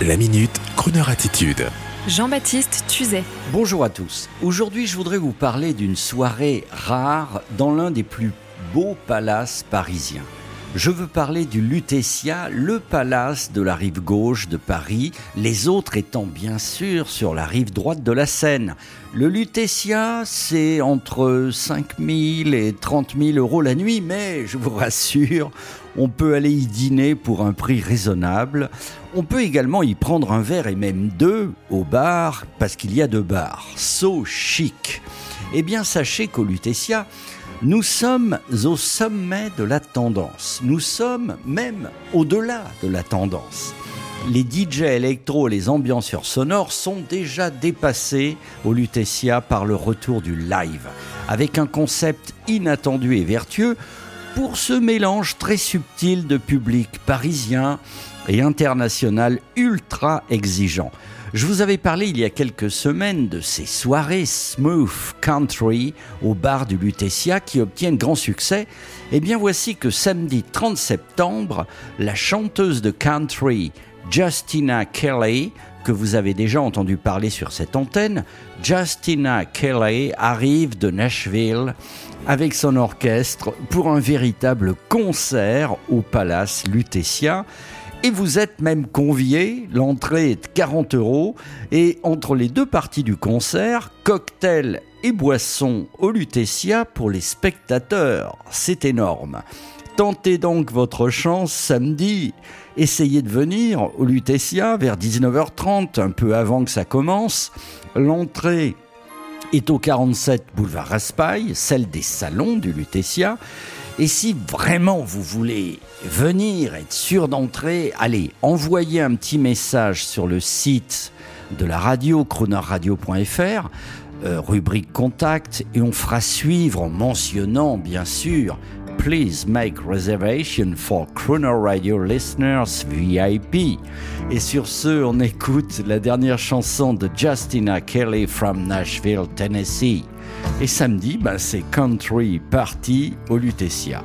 La minute, Kroneur attitude. Jean-Baptiste Tuzet. Bonjour à tous. Aujourd'hui, je voudrais vous parler d'une soirée rare dans l'un des plus beaux palaces parisiens. Je veux parler du Lutetia, le palace de la rive gauche de Paris, les autres étant bien sûr sur la rive droite de la Seine. Le Lutetia, c'est entre 5 000 et 30 000 euros la nuit, mais je vous rassure, on peut aller y dîner pour un prix raisonnable. On peut également y prendre un verre et même deux au bar, parce qu'il y a deux bars. So chic. Eh bien, sachez qu'au Lutetia, nous sommes au sommet de la tendance. Nous sommes même au-delà de la tendance. Les DJ électro, les ambianceurs sonores sont déjà dépassés au Lutetia par le retour du live, avec un concept inattendu et vertueux pour ce mélange très subtil de public parisien et international ultra exigeant. Je vous avais parlé il y a quelques semaines de ces soirées smooth country au bar du Lutetia qui obtiennent grand succès. Eh bien voici que samedi 30 septembre, la chanteuse de country Justina Kelly, que vous avez déjà entendu parler sur cette antenne, Justina Kelly arrive de Nashville avec son orchestre pour un véritable concert au Palace Lutetia et vous êtes même convié. L'entrée est de 40 euros et entre les deux parties du concert, cocktail et boissons au Lutetia pour les spectateurs. C'est énorme. Tentez donc votre chance samedi. Essayez de venir au Lutetia vers 19h30, un peu avant que ça commence. L'entrée est au 47 boulevard Raspail, celle des salons du Lutetia. Et si vraiment vous voulez venir, être sûr d'entrer, allez, envoyez un petit message sur le site de la radio, chronoradio.fr, euh, rubrique contact, et on fera suivre en mentionnant, bien sûr, Please make reservation for Chrono Radio listeners VIP. Et sur ce, on écoute la dernière chanson de Justina Kelly from Nashville, Tennessee. Et samedi, ben, c'est Country Party au Lutetia.